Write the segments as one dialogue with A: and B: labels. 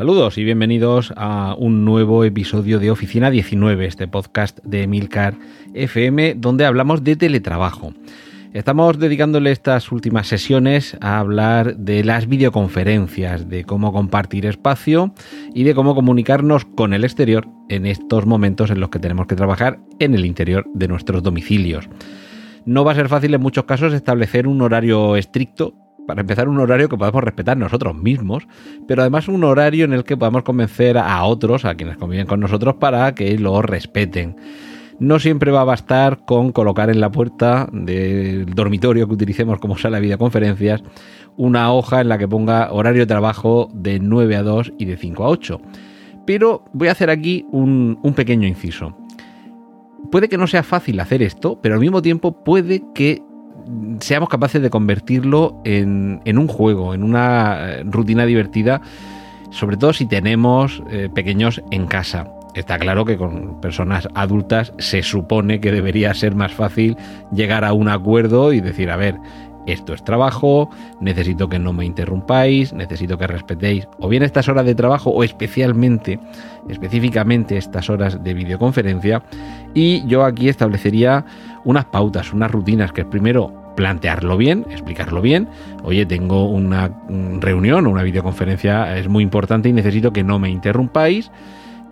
A: Saludos y bienvenidos a un nuevo episodio de Oficina 19, este podcast de Milcar FM, donde hablamos de teletrabajo. Estamos dedicándole estas últimas sesiones a hablar de las videoconferencias, de cómo compartir espacio y de cómo comunicarnos con el exterior en estos momentos en los que tenemos que trabajar en el interior de nuestros domicilios. No va a ser fácil en muchos casos establecer un horario estricto para empezar, un horario que podamos respetar nosotros mismos, pero además un horario en el que podamos convencer a otros, a quienes conviven con nosotros, para que lo respeten. No siempre va a bastar con colocar en la puerta del dormitorio que utilicemos como sala de videoconferencias una hoja en la que ponga horario de trabajo de 9 a 2 y de 5 a 8. Pero voy a hacer aquí un, un pequeño inciso. Puede que no sea fácil hacer esto, pero al mismo tiempo puede que seamos capaces de convertirlo en, un juego, en una eh, rutina divertida, sobre todo si tenemos eh, pequeños en casa. Está claro que con personas adultas se supone que debería ser más fácil llegar a un acuerdo y decir, a ver, esto es trabajo, necesito que no me interrumpáis, necesito que respetéis o bien estas horas de trabajo o especialmente, específicamente estas horas de videoconferencia. Y yo aquí establecería unas pautas, unas rutinas que primero plantearlo bien, explicarlo bien. Oye, tengo una reunión o una videoconferencia, es muy importante y necesito que no me interrumpáis.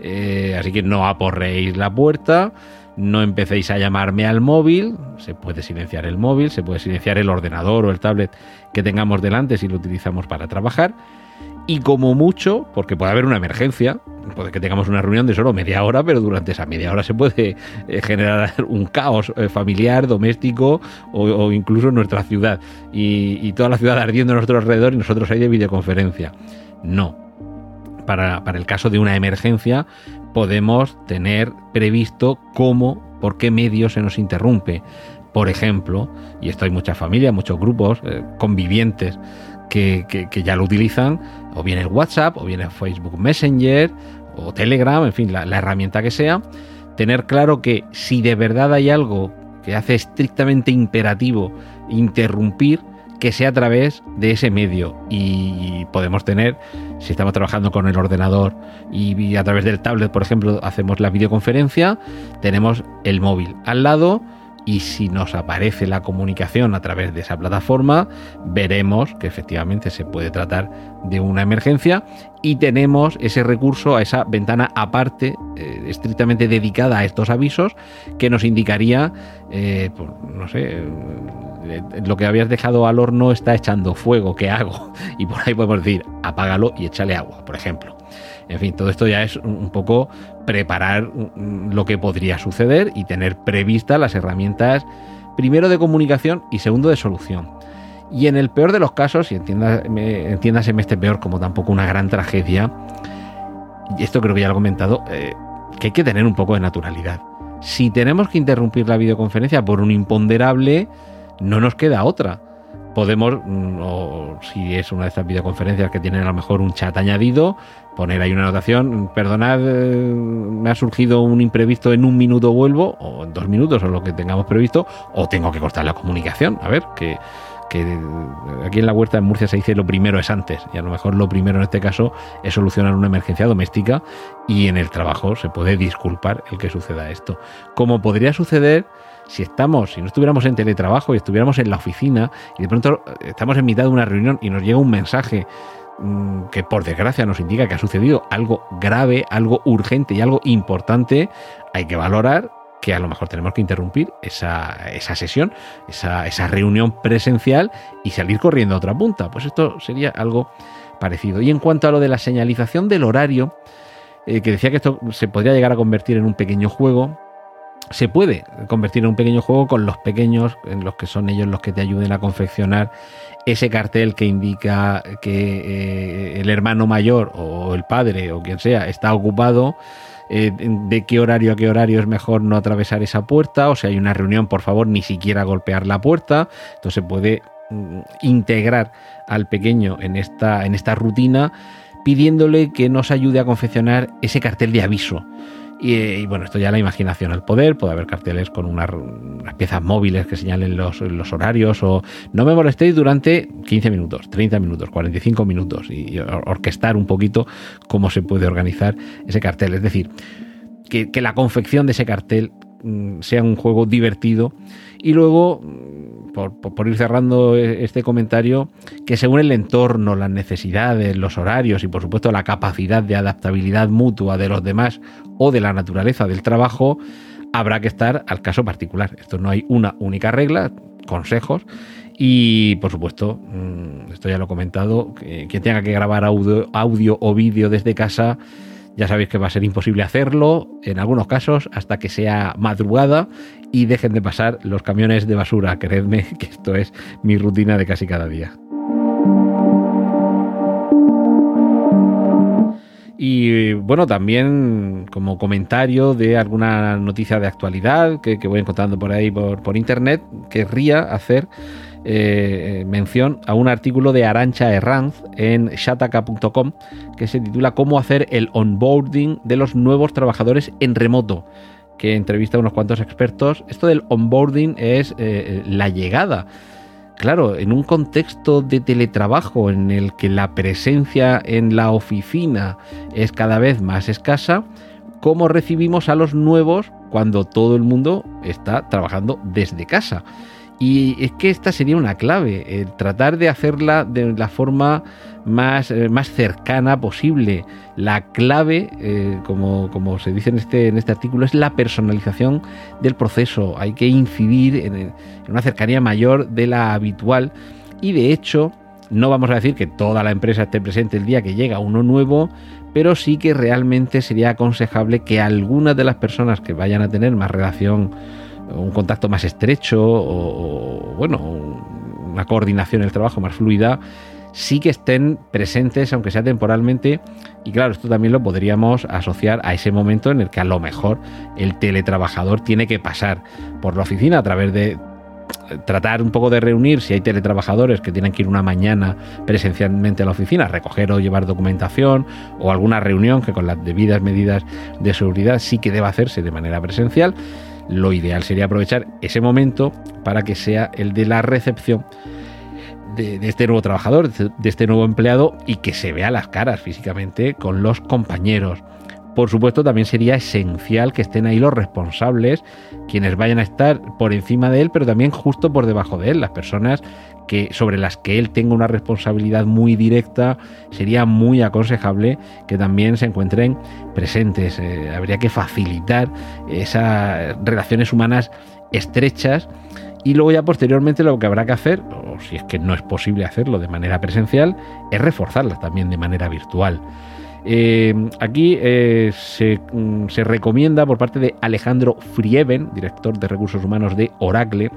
A: Eh, así que no aporréis la puerta, no empecéis a llamarme al móvil, se puede silenciar el móvil, se puede silenciar el ordenador o el tablet que tengamos delante si lo utilizamos para trabajar y como mucho, porque puede haber una emergencia, puede que tengamos una reunión de solo media hora, pero durante esa media hora se puede eh, generar un caos eh, familiar, doméstico o, incluso en nuestra ciudad y, toda la ciudad ardiendo a nuestro alrededor y nosotros ahí de videoconferencia. No. Para, el caso de una emergencia podemos tener previsto cómo, por qué medio se nos interrumpe. Por ejemplo, y esto hay muchas familias, muchos grupos eh, convivientes que, ya lo utilizan, o bien el WhatsApp, o bien el Facebook Messenger, o Telegram, en fin, la, herramienta que sea, tener claro que si de verdad hay algo que hace estrictamente imperativo interrumpir, que sea a través de ese medio. Y podemos tener, si estamos trabajando con el ordenador y a través del tablet, por ejemplo, hacemos la videoconferencia, tenemos el móvil al lado y si nos aparece la comunicación a través de esa plataforma, veremos que efectivamente se puede tratar de una emergencia y tenemos ese recurso a esa ventana aparte, eh, estrictamente dedicada a estos avisos, que nos indicaría, eh, pues, no sé, eh, lo que habías dejado al horno está echando fuego, ¿qué hago? Y por ahí podemos decir, apágalo y échale agua, por ejemplo. En fin, todo esto ya es un poco preparar lo que podría suceder y tener previstas las herramientas, primero de comunicación y segundo de solución. Y en el peor de los casos, y entiéndaseme, este peor como tampoco una gran tragedia, y esto creo que ya lo he comentado, eh, que hay que tener un poco de naturalidad. Si tenemos que interrumpir la videoconferencia por un imponderable, no nos queda otra podemos, mm, o si es una de estas videoconferencias que tienen a lo mejor un chat añadido, poner ahí una anotación, perdonad, eh, me ha surgido un imprevisto, en un minuto vuelvo, o en dos minutos, o lo que tengamos previsto, o tengo que cortar la comunicación, a ver, que, que aquí en la huerta en Murcia se dice lo primero es antes, y a lo mejor lo primero en este caso es solucionar una emergencia doméstica y en el trabajo se puede disculpar el que suceda esto. Como podría suceder si estamos, si no estuviéramos en teletrabajo y estuviéramos en la oficina y de pronto estamos en mitad de una reunión y nos llega un mensaje mm, que por desgracia nos indica que ha sucedido algo grave, algo urgente y algo importante, hay que valorar que a lo mejor tenemos que interrumpir esa, sesión, esa, reunión presencial y salir corriendo a otra punta. Pues esto sería algo parecido. Y en cuanto a lo de la señalización del horario, eh, que decía que esto se podría llegar a convertir en un pequeño juego, se puede convertir en un pequeño juego con los pequeños, en los que son ellos los que te ayuden a confeccionar ese cartel que indica que eh, el hermano mayor o el padre o quien sea está ocupado eh, de qué horario a qué horario es mejor no atravesar esa puerta, o si hay una reunión, por favor, ni siquiera golpear la puerta. Entonces se puede mm, integrar al pequeño en esta, en esta rutina pidiéndole que nos ayude a confeccionar ese cartel de aviso y, bueno, esto ya la imaginación al poder, puede haber carteles con unas, piezas móviles que señalen los, horarios o no me molestéis durante 15 minutos, 30 minutos, 45 minutos y, orquestar un poquito cómo se puede organizar ese cartel. Es decir, que, que la confección de ese cartel mm, sea un juego divertido y luego por, ir cerrando e, este comentario, que según el entorno, las necesidades, los horarios y por supuesto la capacidad de adaptabilidad mutua de los demás o de la naturaleza del trabajo, habrá que estar al caso particular. Esto no hay una única regla, consejos. Y por supuesto, mm, esto ya lo he comentado, quien tenga que grabar audio, audio o vídeo desde casa, ya sabéis que va a ser imposible hacerlo, en algunos casos, hasta que sea madrugada y dejen de pasar los camiones de basura. Creedme que esto es mi rutina de casi cada día. Y bueno, también como comentario de alguna noticia de actualidad que, voy encontrando por ahí por, por internet, querría hacer eh, mención a un artículo de Arancha Herranz en shataka.com que se titula Cómo hacer el onboarding de los nuevos trabajadores en remoto que entrevista a unos cuantos expertos. Esto del onboarding es eh, la llegada. Claro, en un contexto de teletrabajo en el que la presencia en la oficina es cada vez más escasa, ¿cómo recibimos a los nuevos cuando todo el mundo está trabajando desde casa? Y es que esta sería una clave, el tratar de hacerla de la forma más, eh, más cercana posible. La clave, eh, como, como, se dice en este, en este artículo, es la personalización del proceso. Hay que incidir en, en una cercanía mayor de la habitual y de hecho no vamos a decir que toda la empresa esté presente el día que llega uno nuevo, pero sí que realmente sería aconsejable que algunas de las personas que vayan a tener más relación un contacto más estrecho o, bueno, una coordinación del trabajo más fluida, sí que estén presentes, aunque sea temporalmente. Y claro, esto también lo podríamos asociar a ese momento en el que a lo mejor el teletrabajador tiene que pasar por la oficina a través de eh, tratar un poco de reunir si hay teletrabajadores que tienen que ir una mañana presencialmente a la oficina, recoger o llevar documentación o alguna reunión que con las debidas medidas de seguridad sí que deba hacerse de manera presencial lo ideal sería aprovechar ese momento para que sea el de la recepción de, este nuevo trabajador, de este nuevo empleado y que se vea las caras físicamente con los compañeros. Por supuesto, también sería esencial que estén ahí los responsables, quienes vayan a estar por encima de él, pero también justo por debajo de él, las personas que, sobre las que él tenga una responsabilidad muy directa, sería muy aconsejable que también se encuentren presentes. Eh, habría que facilitar esas relaciones humanas estrechas y luego ya posteriormente lo que habrá que hacer, o si es que no es posible hacerlo de manera presencial, es reforzarlas también de manera virtual. Eh, aquí eh, se, mm, se, recomienda por parte de Alejandro Frieven, director de recursos humanos de Oracle,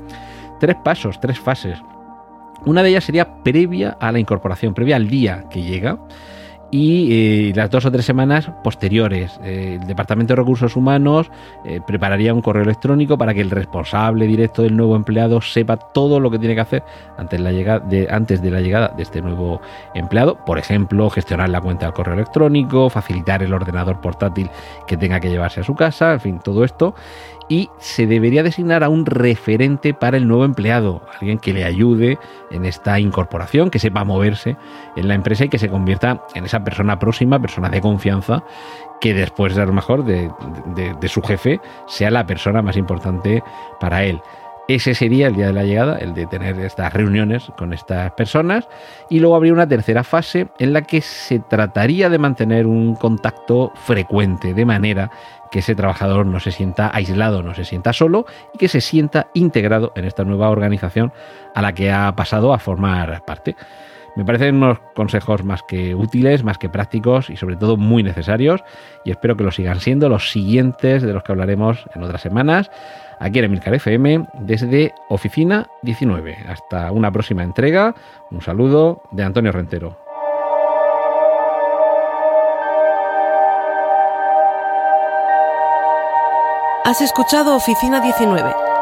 A: tres pasos, tres fases una de ellas sería previa a la incorporación, previa al día que llega. Y eh, las dos o tres semanas posteriores. Eh, el Departamento de Recursos Humanos eh, prepararía un correo electrónico para que el responsable directo del nuevo empleado sepa todo lo que tiene que hacer antes, la llegada de, antes de la llegada de este nuevo empleado. Por ejemplo, gestionar la cuenta del correo electrónico, facilitar el ordenador portátil que tenga que llevarse a su casa, en fin, todo esto y se debería designar a un referente para el nuevo empleado, alguien que le ayude en esta incorporación, que sepa moverse en la empresa y que se convierta en esa persona próxima, persona de confianza, que después a lo mejor de, de su jefe sea la persona más importante para él. Ese sería el día de la llegada, el de tener estas reuniones con estas personas. Y luego habría una tercera fase en la que se trataría de mantener un contacto frecuente, de manera que ese trabajador no se sienta aislado, no se sienta solo y que se sienta integrado en esta nueva organización a la que ha pasado a formar parte. Me parecen unos consejos más que útiles, más que prácticos y sobre todo muy necesarios y espero que lo sigan siendo los siguientes de los que hablaremos en otras semanas aquí en Emilcar FM desde Oficina 19. Hasta una próxima entrega. Un saludo de Antonio Rentero.
B: Has escuchado Oficina 19.